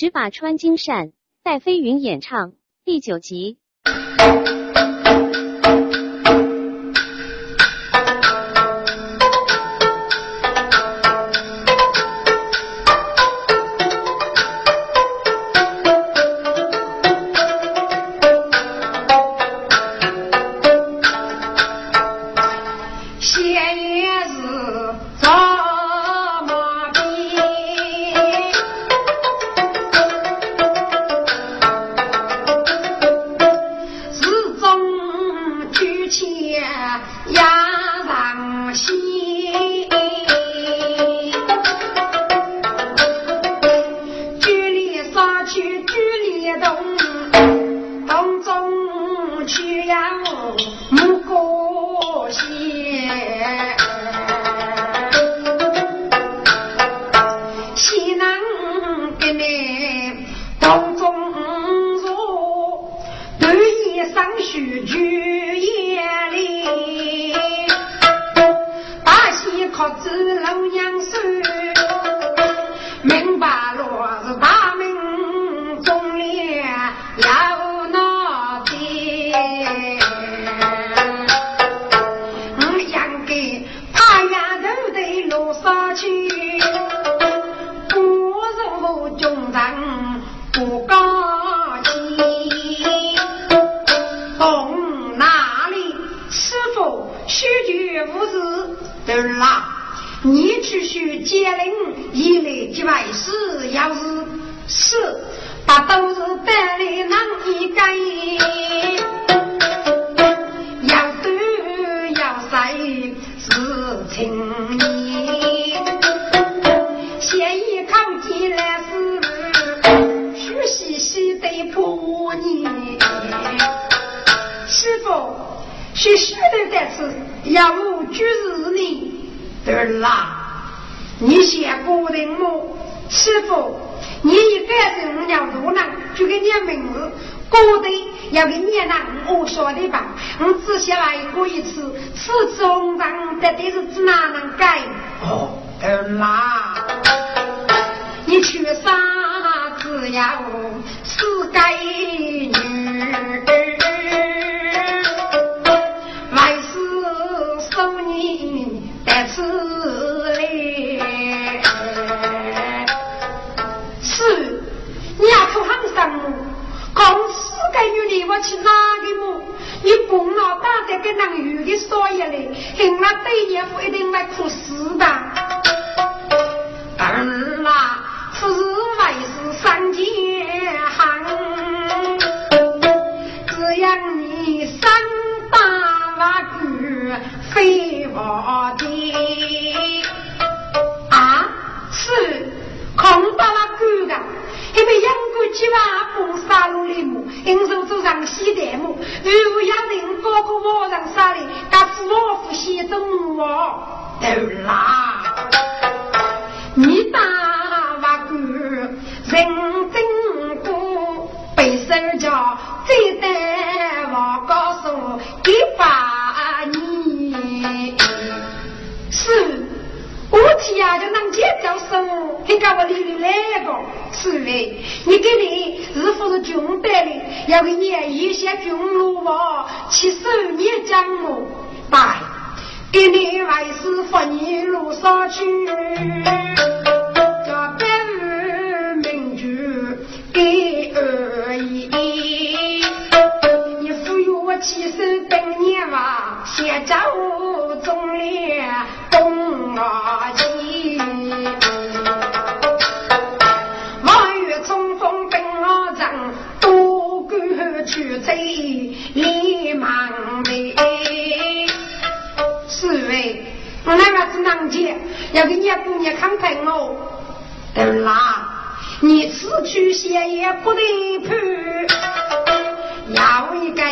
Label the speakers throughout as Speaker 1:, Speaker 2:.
Speaker 1: 十把穿金扇戴飞云演唱第九集。
Speaker 2: 啦、是的你给你是不是军队里要给你一些军路啊七十年讲我拜。给你还是发你路上去加班民主给而已你忽悠我七十等你哇现在我总理懂啊要给你姑娘看平哦，得啦，你此去谁也不得赔，要为个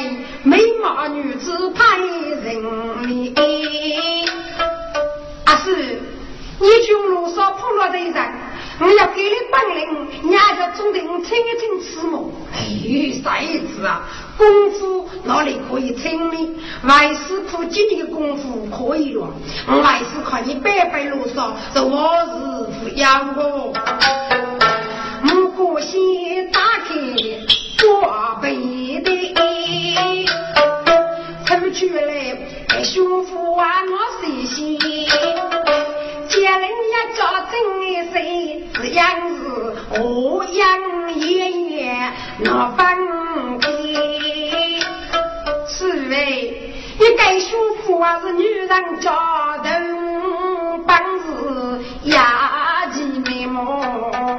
Speaker 2: 美貌女子赔人命。阿四，你就路上铺路的人。我要给你本领，你还要总得我听一听词目。哎，啥意思啊？功夫哪里可以听你？外师傅今年的功夫可以了，我外师看你白白啰嗦，这我是不要我。我过先打开挂本的，出去了，学佛啊，我是心。别人也叫真的谁这样子我养爷爷那分的。此为一个兄妇娃是女人家的本事压起眉毛，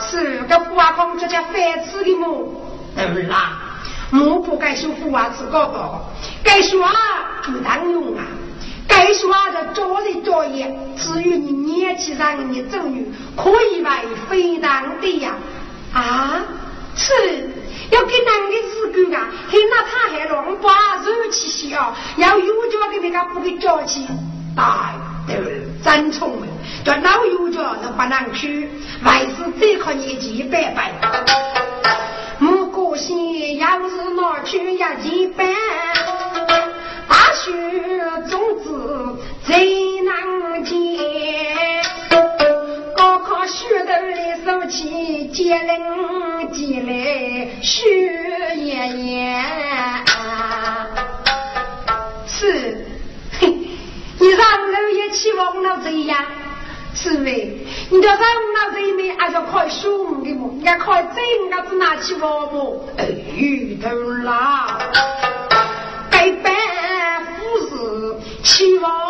Speaker 2: 是个花光这家反吃的么？对啦，我不该说父娃，是哥哥，该说啊，不能用啊。该说的做人作业，至于你年纪上的子女，可以为非当的呀。啊，是要给男的日干啊，看那他还乱把肉气小，要有脚给那个不给脚气，大对真聪明，这老有脚都不能去，为是这靠年纪拜拜。木过线要是拿去一几百。大学种子最难见，高考学头的手气，接人接来学爷爷。是，你上楼也期望了这样，是为你叫上了这面，还要考兄的么？要考真个子拿起我不？哎，头啦，拜拜。期望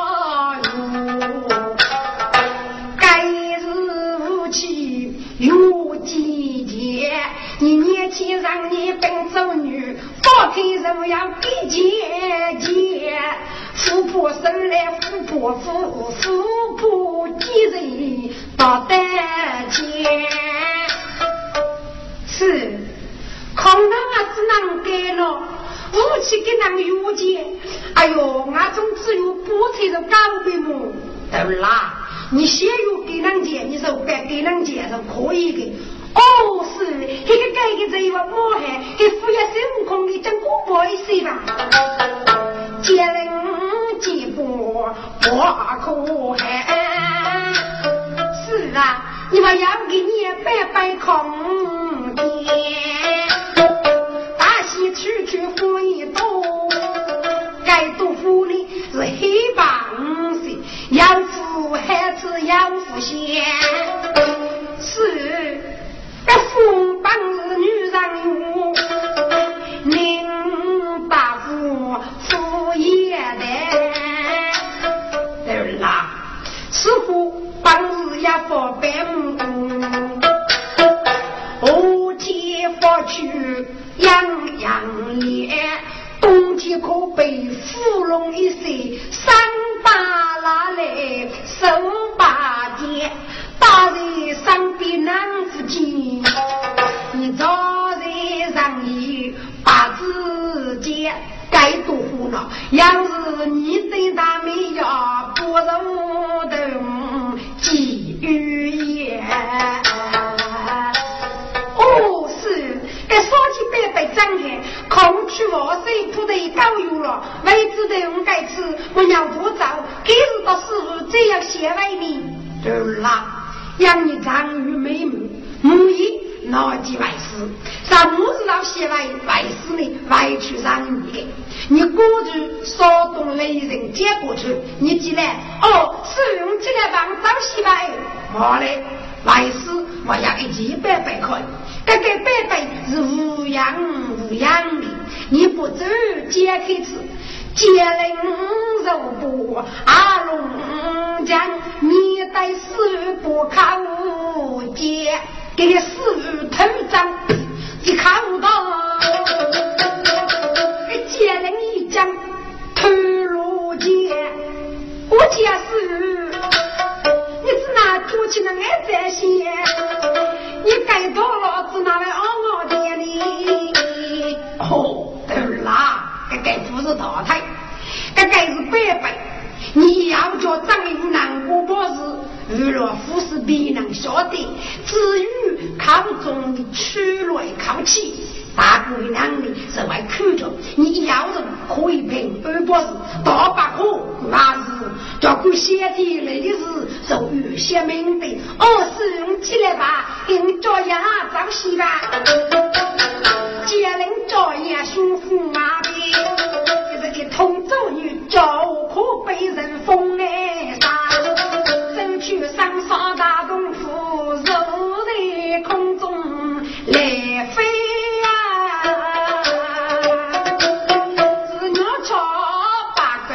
Speaker 2: 有姐姐。你年轻让你本走女，放开人要给姐姐。富婆生来富婆富，富婆几人到得见。是，空头啊只能给了。武器给那个有钱，哎呦，俺总只有补贴的高百亩，对啦？你先有给人能接受可以的。哦，是，这个改革这一把我还给富有孙悟空的讲古不些吧？见人见不不可害。是啊，你把要给你白白空间。区区富一多，该多富的是黑帮子，要富还是要富先？帮是要发白目，我天发去。洋洋烈，冬季可被芙蓉一岁，三把拉来手把剑，打在上边难不见。你早在上衣把自己该多苦恼，要是你对他没要不如等几语言。说起白白张开，空去我手铺的高油了，未知的我该吃，我要不早，今日到师傅这样写外的，对啦，让你长于美目，母一拿几外事，上母子到写外外事呢，外去让你的，你过去骚动雷人接过去，你进来哦，是用进来帮找洗白，好嘞，外事我要一千百百块。这个白白是无样无样的，你不走解开吃，接人肉不阿龙江，你带四不看无解，给你四头张，你看不到，接人一讲头颅尖，我解释，你只拿多起那爱在先，你该到了。拿来嗷嗷的哩！哦，对啦，这该不是淘汰，这该是白白。你要叫张英难过不是？娱乐富士必能晓得，至于靠中的取来靠起，大姑娘的是外看着。你要是可以平安博士大把可，那是叫个先天来的是受有些命的。哦，使用起来吧，给你照样早些吧。接人照样舒服马的，个同州女，叫可被人封爱上，走去上沙大功夫蓉在空中来飞呀。是不超八，是，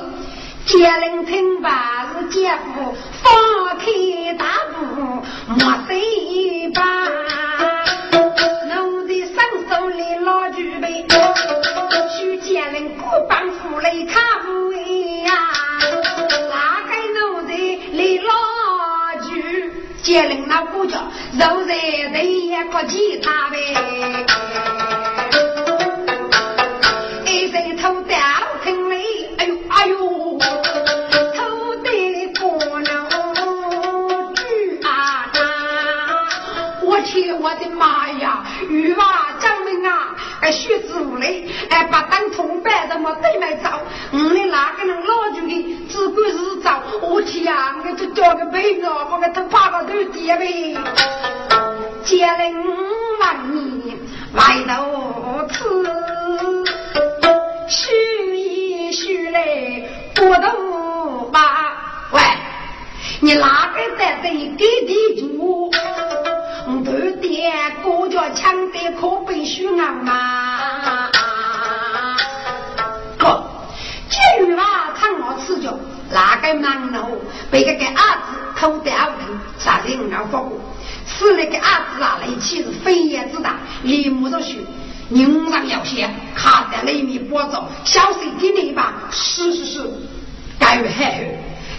Speaker 2: 接人听罢是姐夫放开大步，莫谁把。奴的双手里老举杯，许家人不帮扶来看不呀，哪个奴的里老举，家人那不叫肉在对也可其他呗。啊，哎学子无嘞，哎把当同伴的么对面找，我们哪个人老就的只管是找，我去呀，我就叫个被子，我给他爬个头跌呗，接人万年外头吃。许一许来不动吧？喂，你哪个在这给地主？不点国家强的可被许俺吗？哥，这女娃看我吃脚，哪个忙呢？被这个儿子偷掉了，啥人要发过？是那个儿子啊，那气是飞檐之大，立木着去。宁上要写，卡在里面播着，小心给你吧。是是是，该月还好。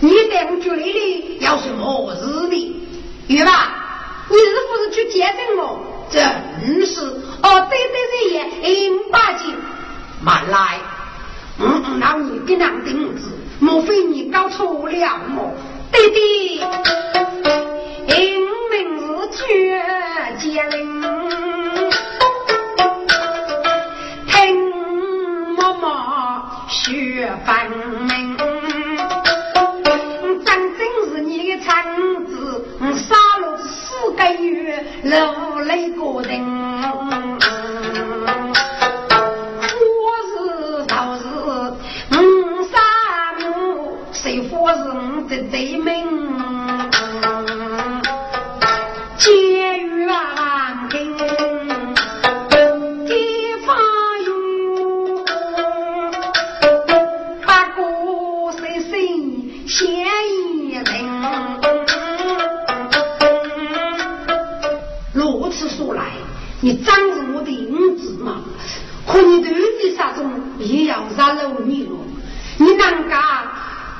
Speaker 2: 你带我去那里要什么日的？月吧，你是不是去见证我？真是哦，对对对也，五八斤，慢来。嗯嗯，那你给两钉子，莫非你搞错了么？对对，英名是绝杰人。学分明，四个月，流泪过人。我是道士，五三五，谁说是我的罪名？你长着我的银子嘛，可你的儿子杀中也要杀了你。你啷个？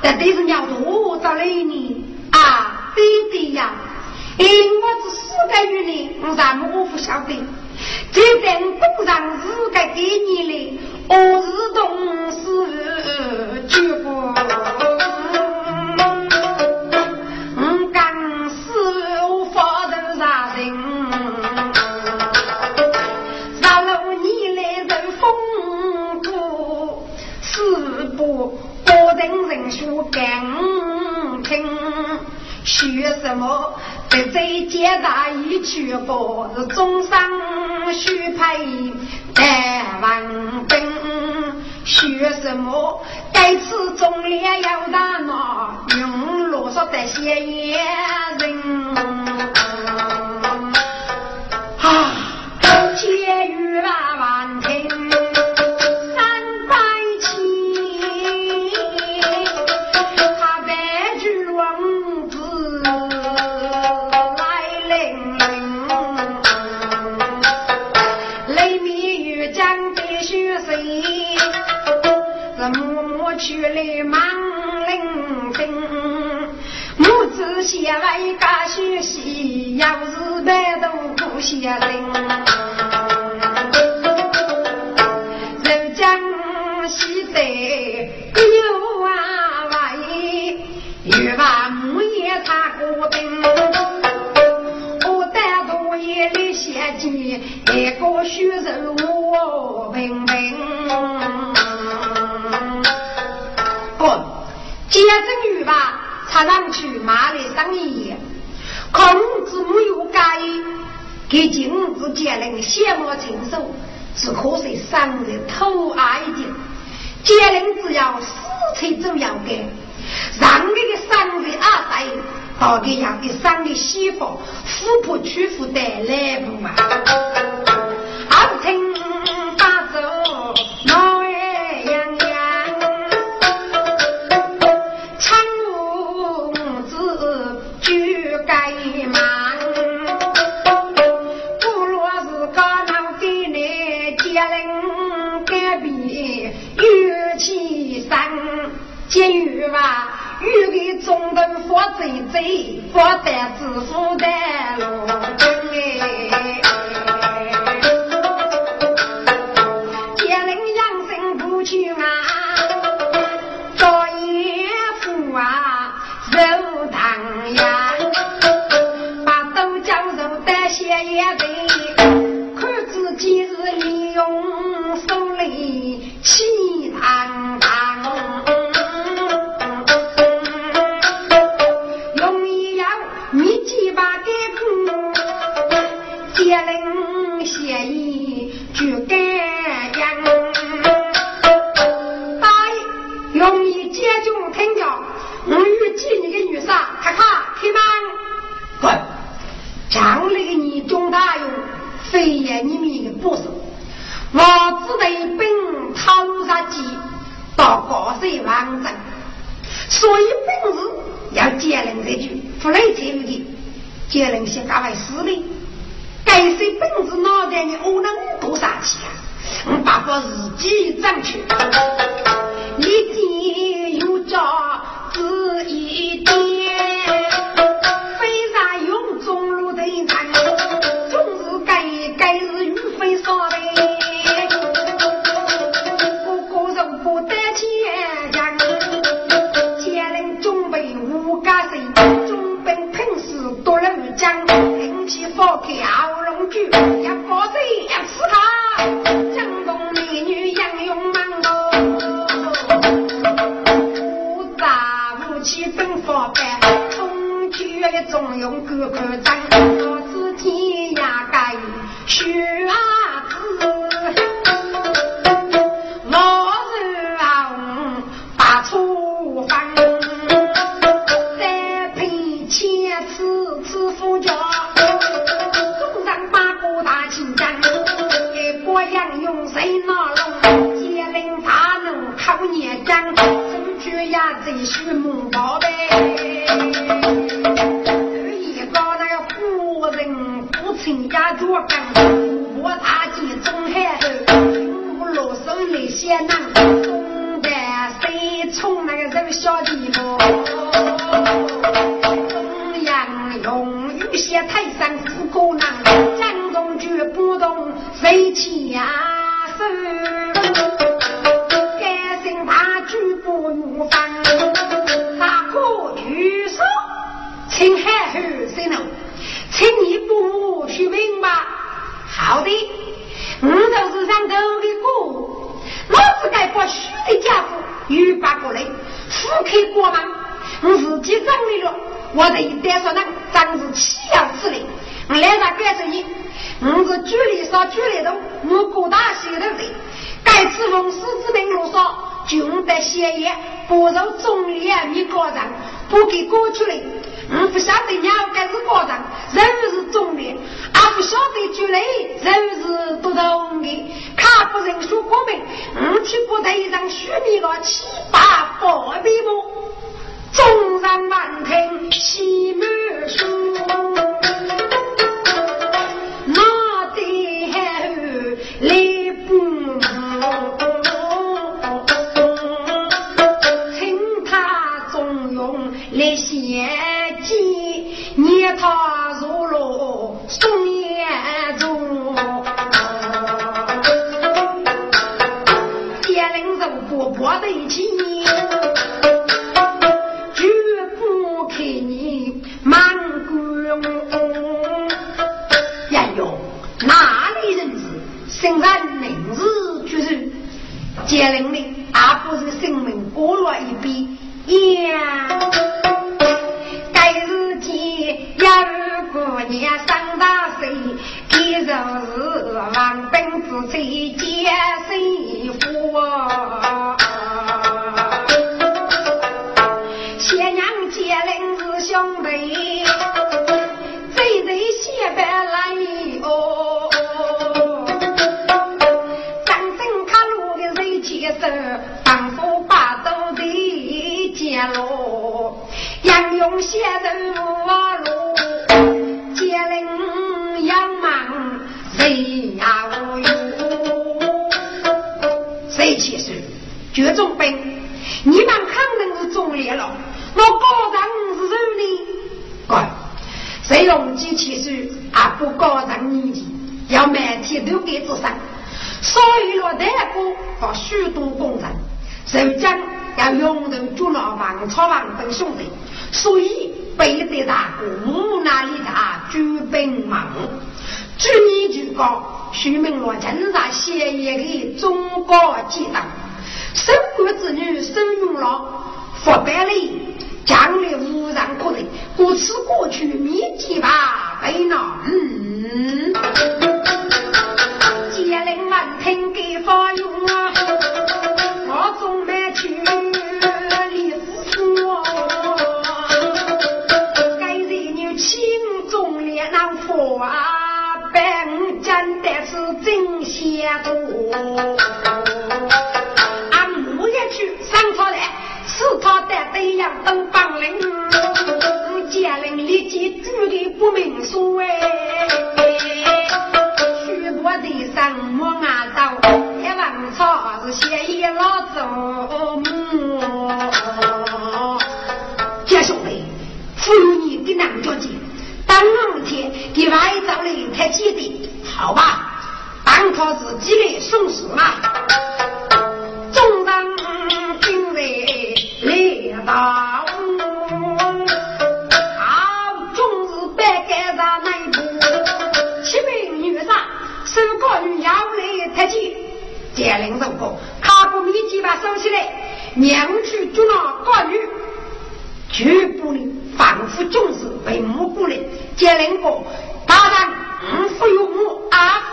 Speaker 2: 但这是家多咋嘞呢？啊，对的呀。哎我是四个女的，啥们我不晓得。今天不让是该给你的，我是同事，绝不。解答一曲歌，是钟声需拍板，问根学什么？该吃中粮要大脑，用啰嗦得人。方，富婆娶富带来不嘛？我蛟龙举，一把贼也刺他，江东美女杨玉满哦，武武器真方便，从军的重用个个在。不给过去嘞。我不晓得鸟该是高人，人是忠烈，俺不晓得猪类人是不同的。他不认输我们，我去部队上许你了七八百笔目，众人闻听喜满书，谁用机起手啊？不高人年纪，要每天都给做上。所以了，大哥和许多工人，受将要用人捉拿王朝王等兄弟，所以。背得大哥，无奈里他举兵忙，举你举高，徐明罗正在写一个中国记档，守国之女守用了，不百里将来无人可得，故此过去秘籍吧，为那嗯，接令闻听给发用啊，我总没去。啊，本真的是真邪多。的对阳都帮领，家人立即举的不明所谓。许多的上莫俺到，一王朝是先一老祖母。家兄弟，扶你的男脚姐。当天给外找来太记的，好吧，当他自己的送死嘛。中当好，终日白干在内部，七名女杀，手高女要来太记，剑灵如果卡不密集把收起来，娘去捉拿高女，绝不能。仿佛总是被目过来，接令过，大人，吾负有母，阿负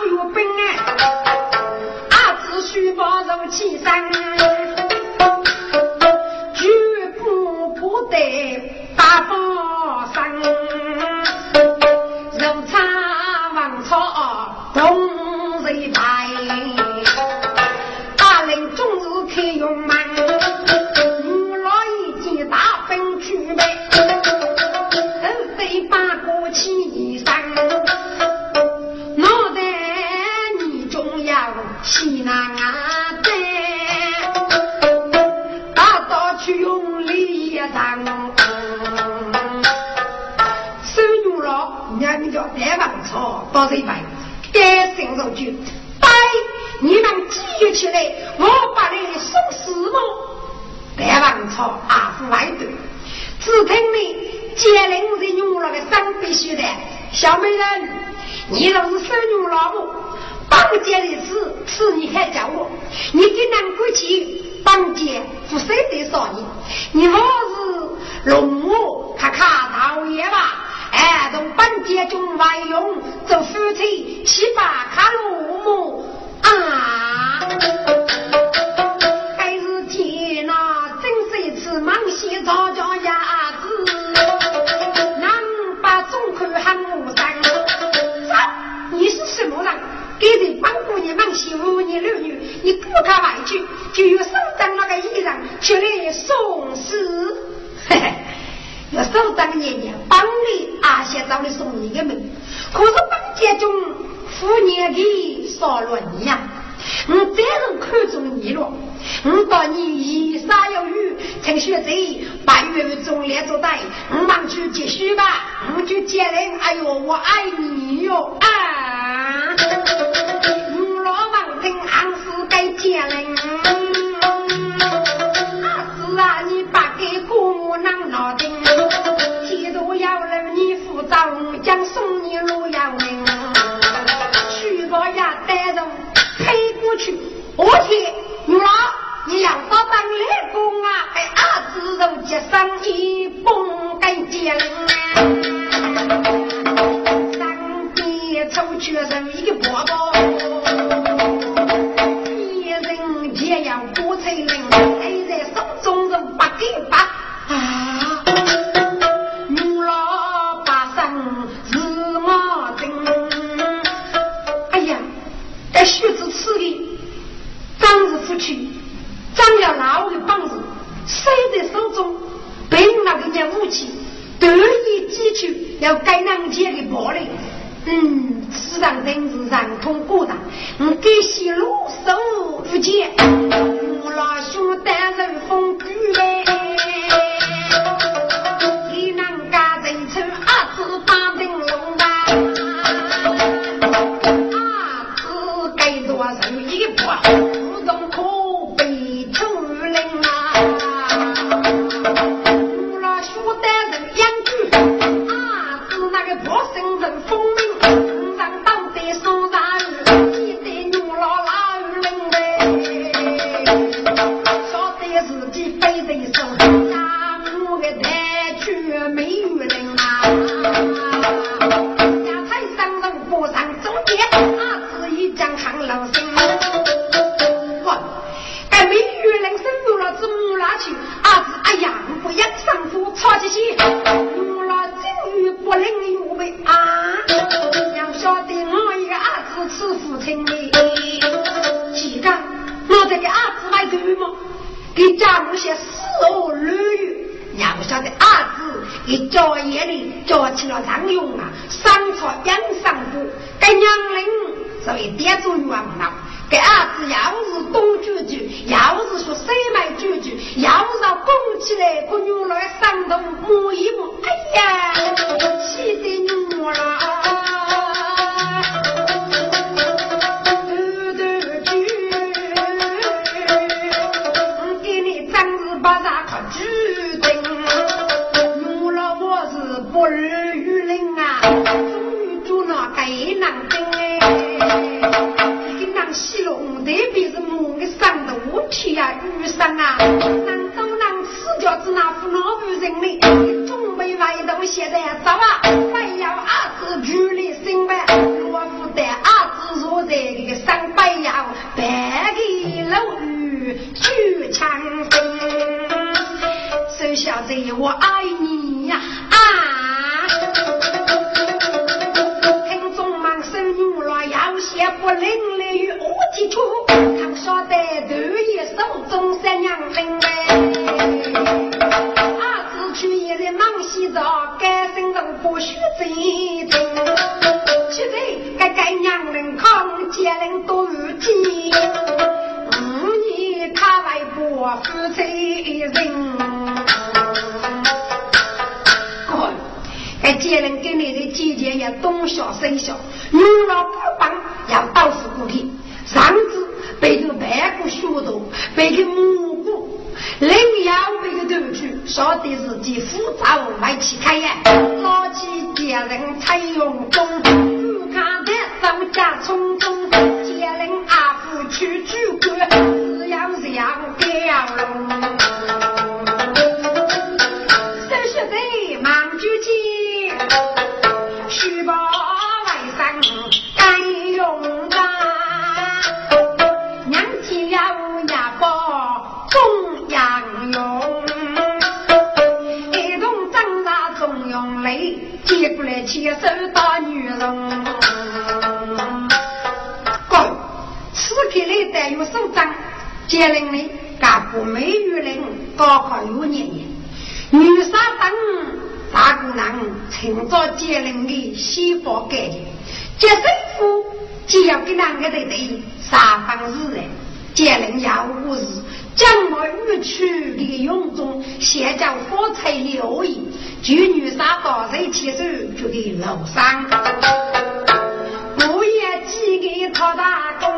Speaker 2: 有本啊，五果年一生有雨请选择白月中连坐带忙去接水吧我去接人哎呦我爱你哟。you 不许争。现在该该娘人扛，家人都有几？五年他外婆夫妻人。哎，家人给你的姐姐也东小西小，女儿不帮，要到死不离。上次背个白骨血毒，背个母骨，另一被个头去，晓得自己复杂无外开眼。 เจียเร็งใ上家匆匆ง人年龄呢，干部没有人高考有年年，女生等大姑娘趁早结婚的西方概念，夫既要给两个对对三方自然，结婚要务事。将我欲去利用中，先将火柴留意，就女杀高人起手，就给楼上。我也寄给他大哥。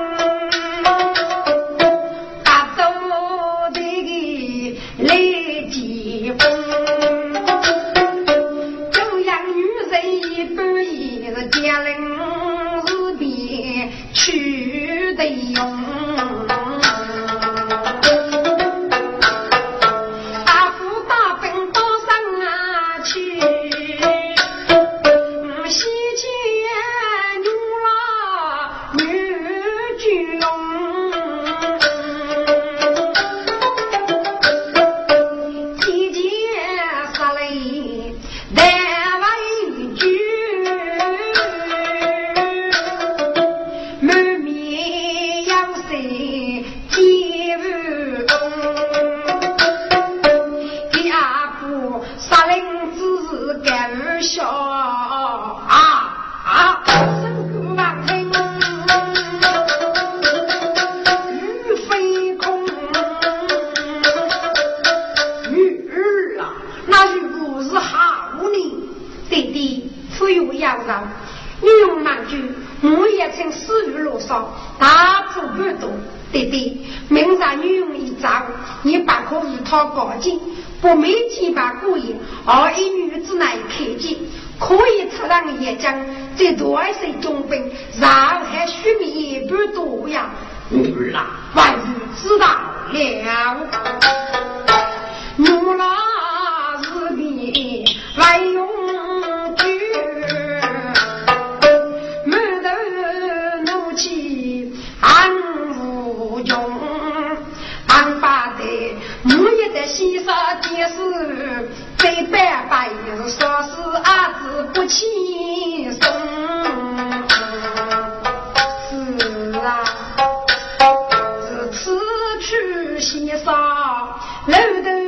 Speaker 2: loathing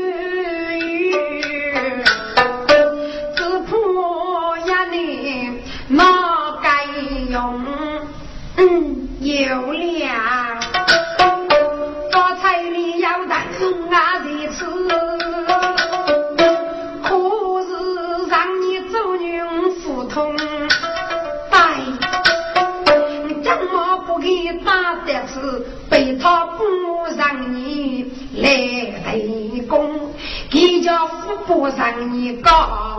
Speaker 2: 我让你搞。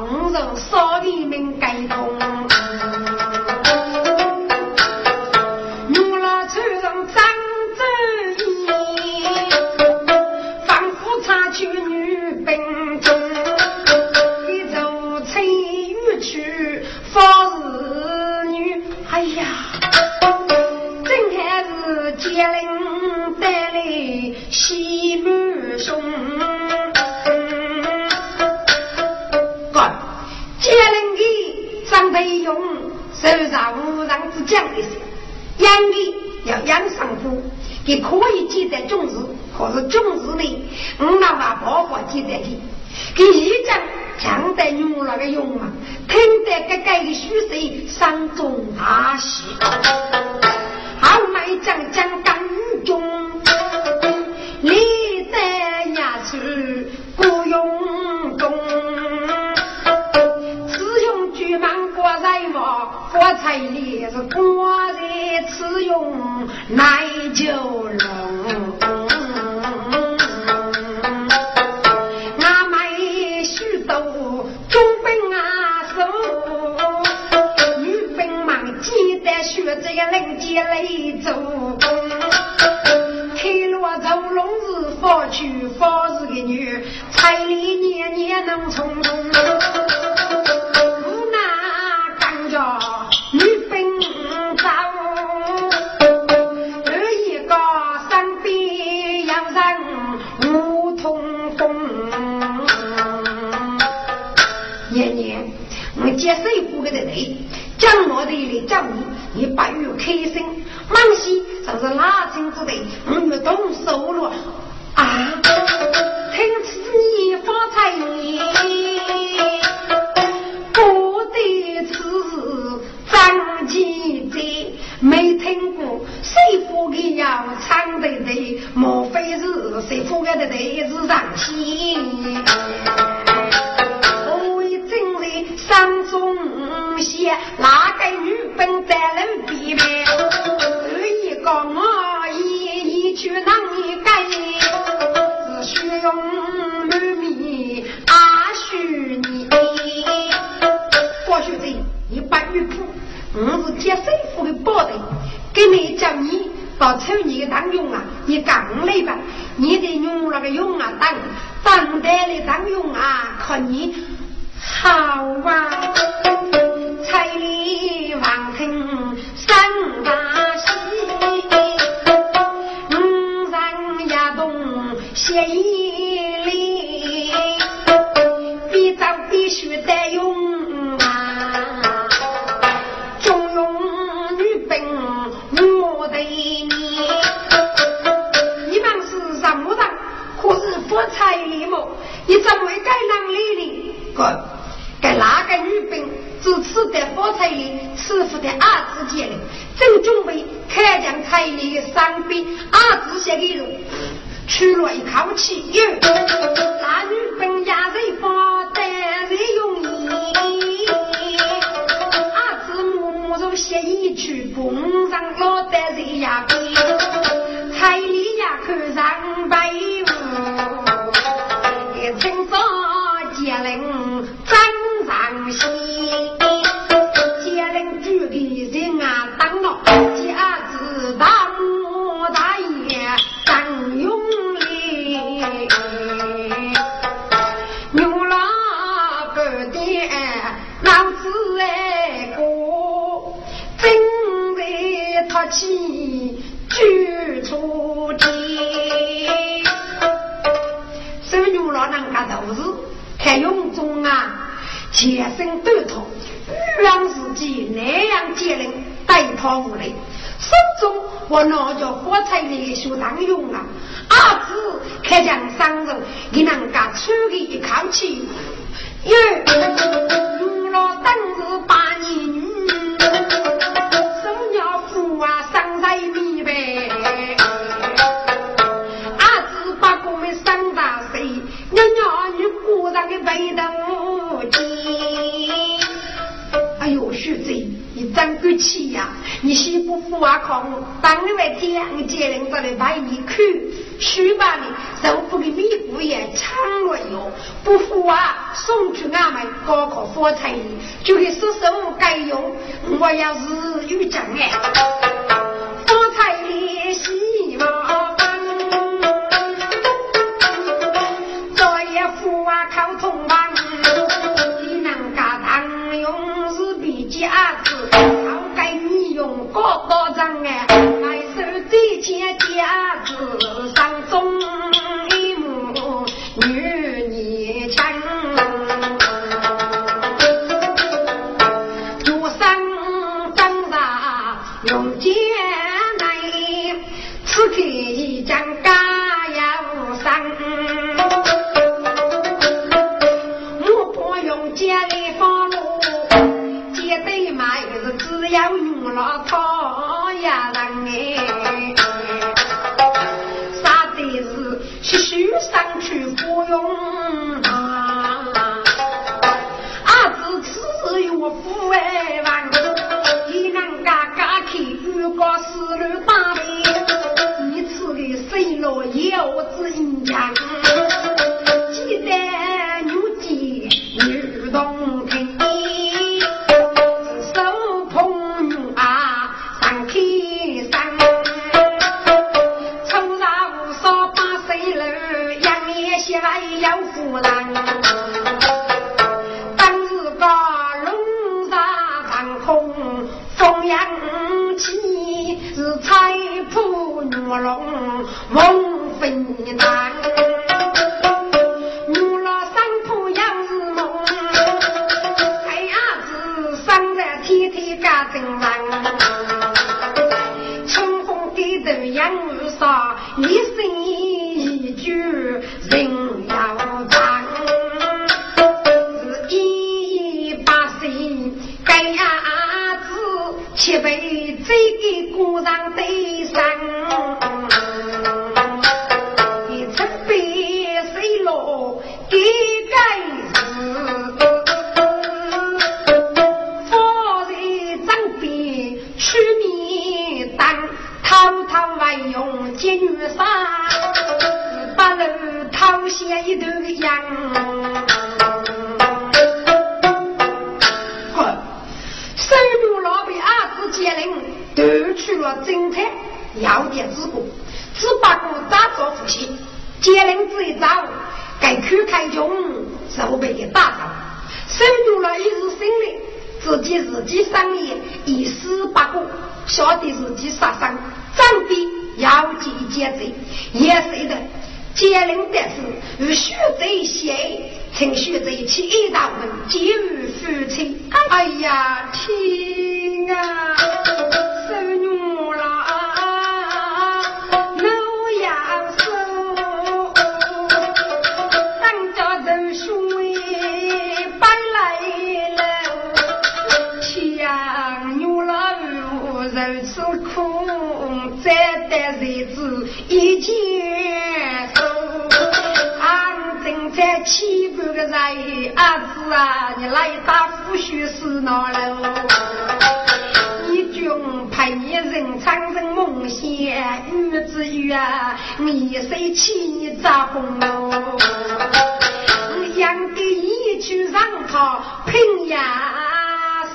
Speaker 2: 需得用啊，中用女兵我得你。你忙是什么人？可是发财哩么？你怎么会该那里的？滚！给哪个女兵？只吃得发财哩，吃不得儿子钱哩。正准备开枪开的三倍，儿子写给路，出了一口气哟。你争口气呀！你先不富啊考我，等你外天，我接人过来把你看，书吧你舍不得米谷也抢了哟，不富啊送去俺们高考发财，就给说什么该用，我要是遇见嘞。Ngày mai. 出女龙梦น่ 七八个人，阿子啊，你来打虎须死哪喽？一军派一人，长生梦仙，女子约，你谁起你咋红喽？我讲的一句上他，平崖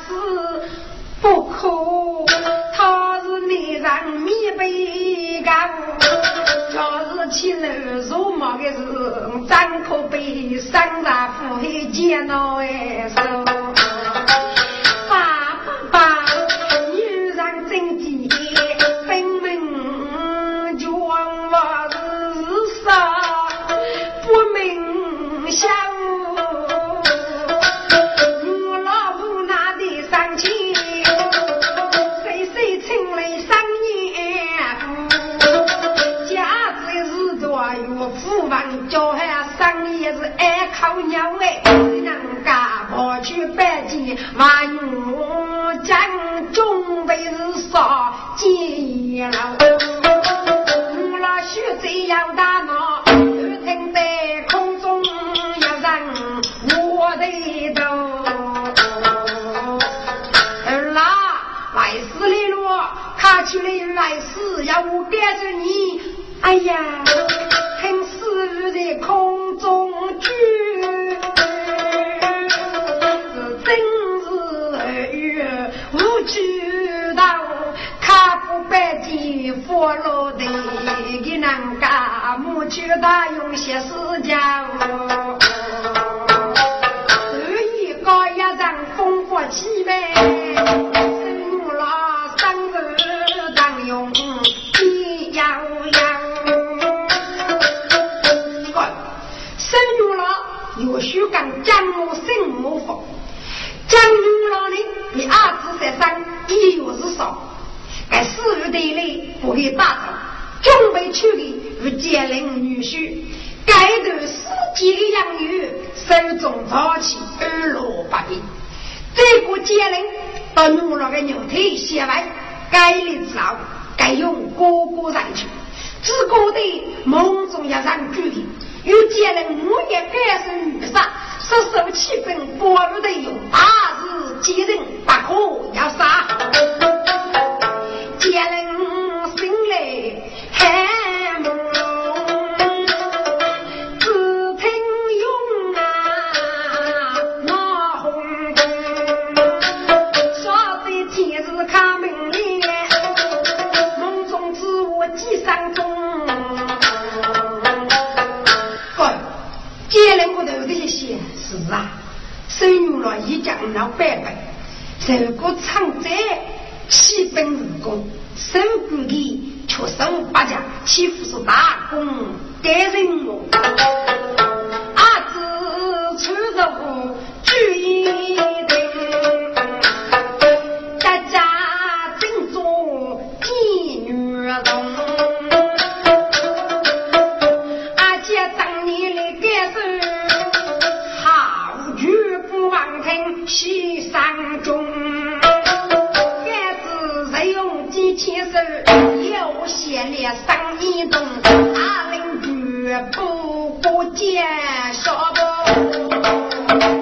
Speaker 2: 是不可，他是内人，面被干。起来肉麻的是，张口被山上腹黑煎熬哎，万物皆终为是杀见了。我那血贼这大脑只在空中一人我的头儿啦来世里路他去了来世要我跟着你哎呀听死人的佛罗的给人家母亲大用些时间哦。有些了，生意重，阿邻居不不见，晓不？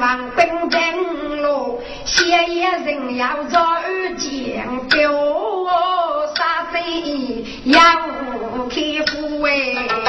Speaker 2: 王兵兵路，谢爷人要做二将军，杀贼要开富哎。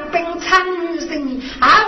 Speaker 2: 冰ป็นท่